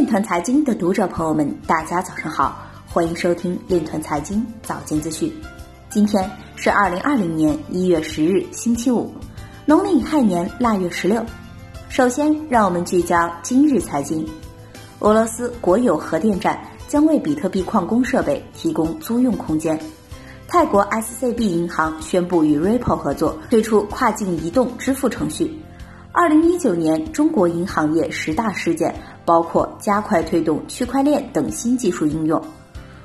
链团财经的读者朋友们，大家早上好，欢迎收听链团财经早间资讯。今天是二零二零年一月十日，星期五，农历亥年腊月十六。首先，让我们聚焦今日财经。俄罗斯国有核电站将为比特币矿工设备提供租用空间。泰国 SCB 银行宣布与 Ripple 合作，推出跨境移动支付程序。二零一九年中国银行业十大事件包括加快推动区块链等新技术应用。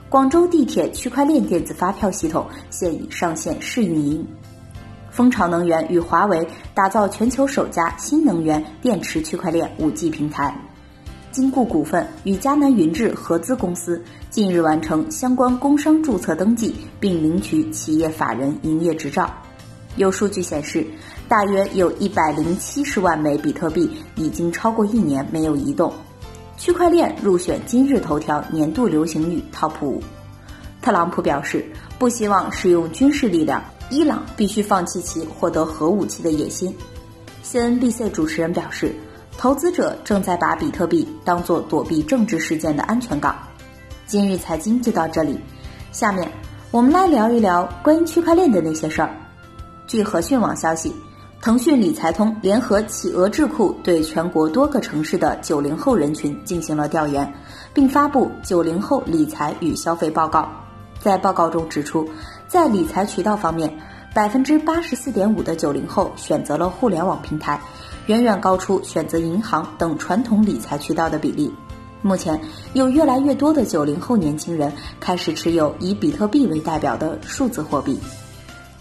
广州地铁区块链电子发票系统现已上线试运营。蜂巢能源与华为打造全球首家新能源电池区块链五 G 平台。金固股份与迦南云智合资公司近日完成相关工商注册登记，并领取企业法人营业执照。有数据显示。大约有一百零七十万枚比特币已经超过一年没有移动。区块链入选今日头条年度流行语 TOP 五。特朗普表示不希望使用军事力量，伊朗必须放弃其获得核武器的野心。CNBC 主持人表示，投资者正在把比特币当作躲避政治事件的安全港。今日财经就到这里，下面我们来聊一聊关于区块链的那些事儿。据和讯网消息。腾讯理财通联合企鹅智库对全国多个城市的九零后人群进行了调研，并发布九零后理财与消费报告。在报告中指出，在理财渠道方面，百分之八十四点五的九零后选择了互联网平台，远远高出选择银行等传统理财渠道的比例。目前，有越来越多的九零后年轻人开始持有以比特币为代表的数字货币。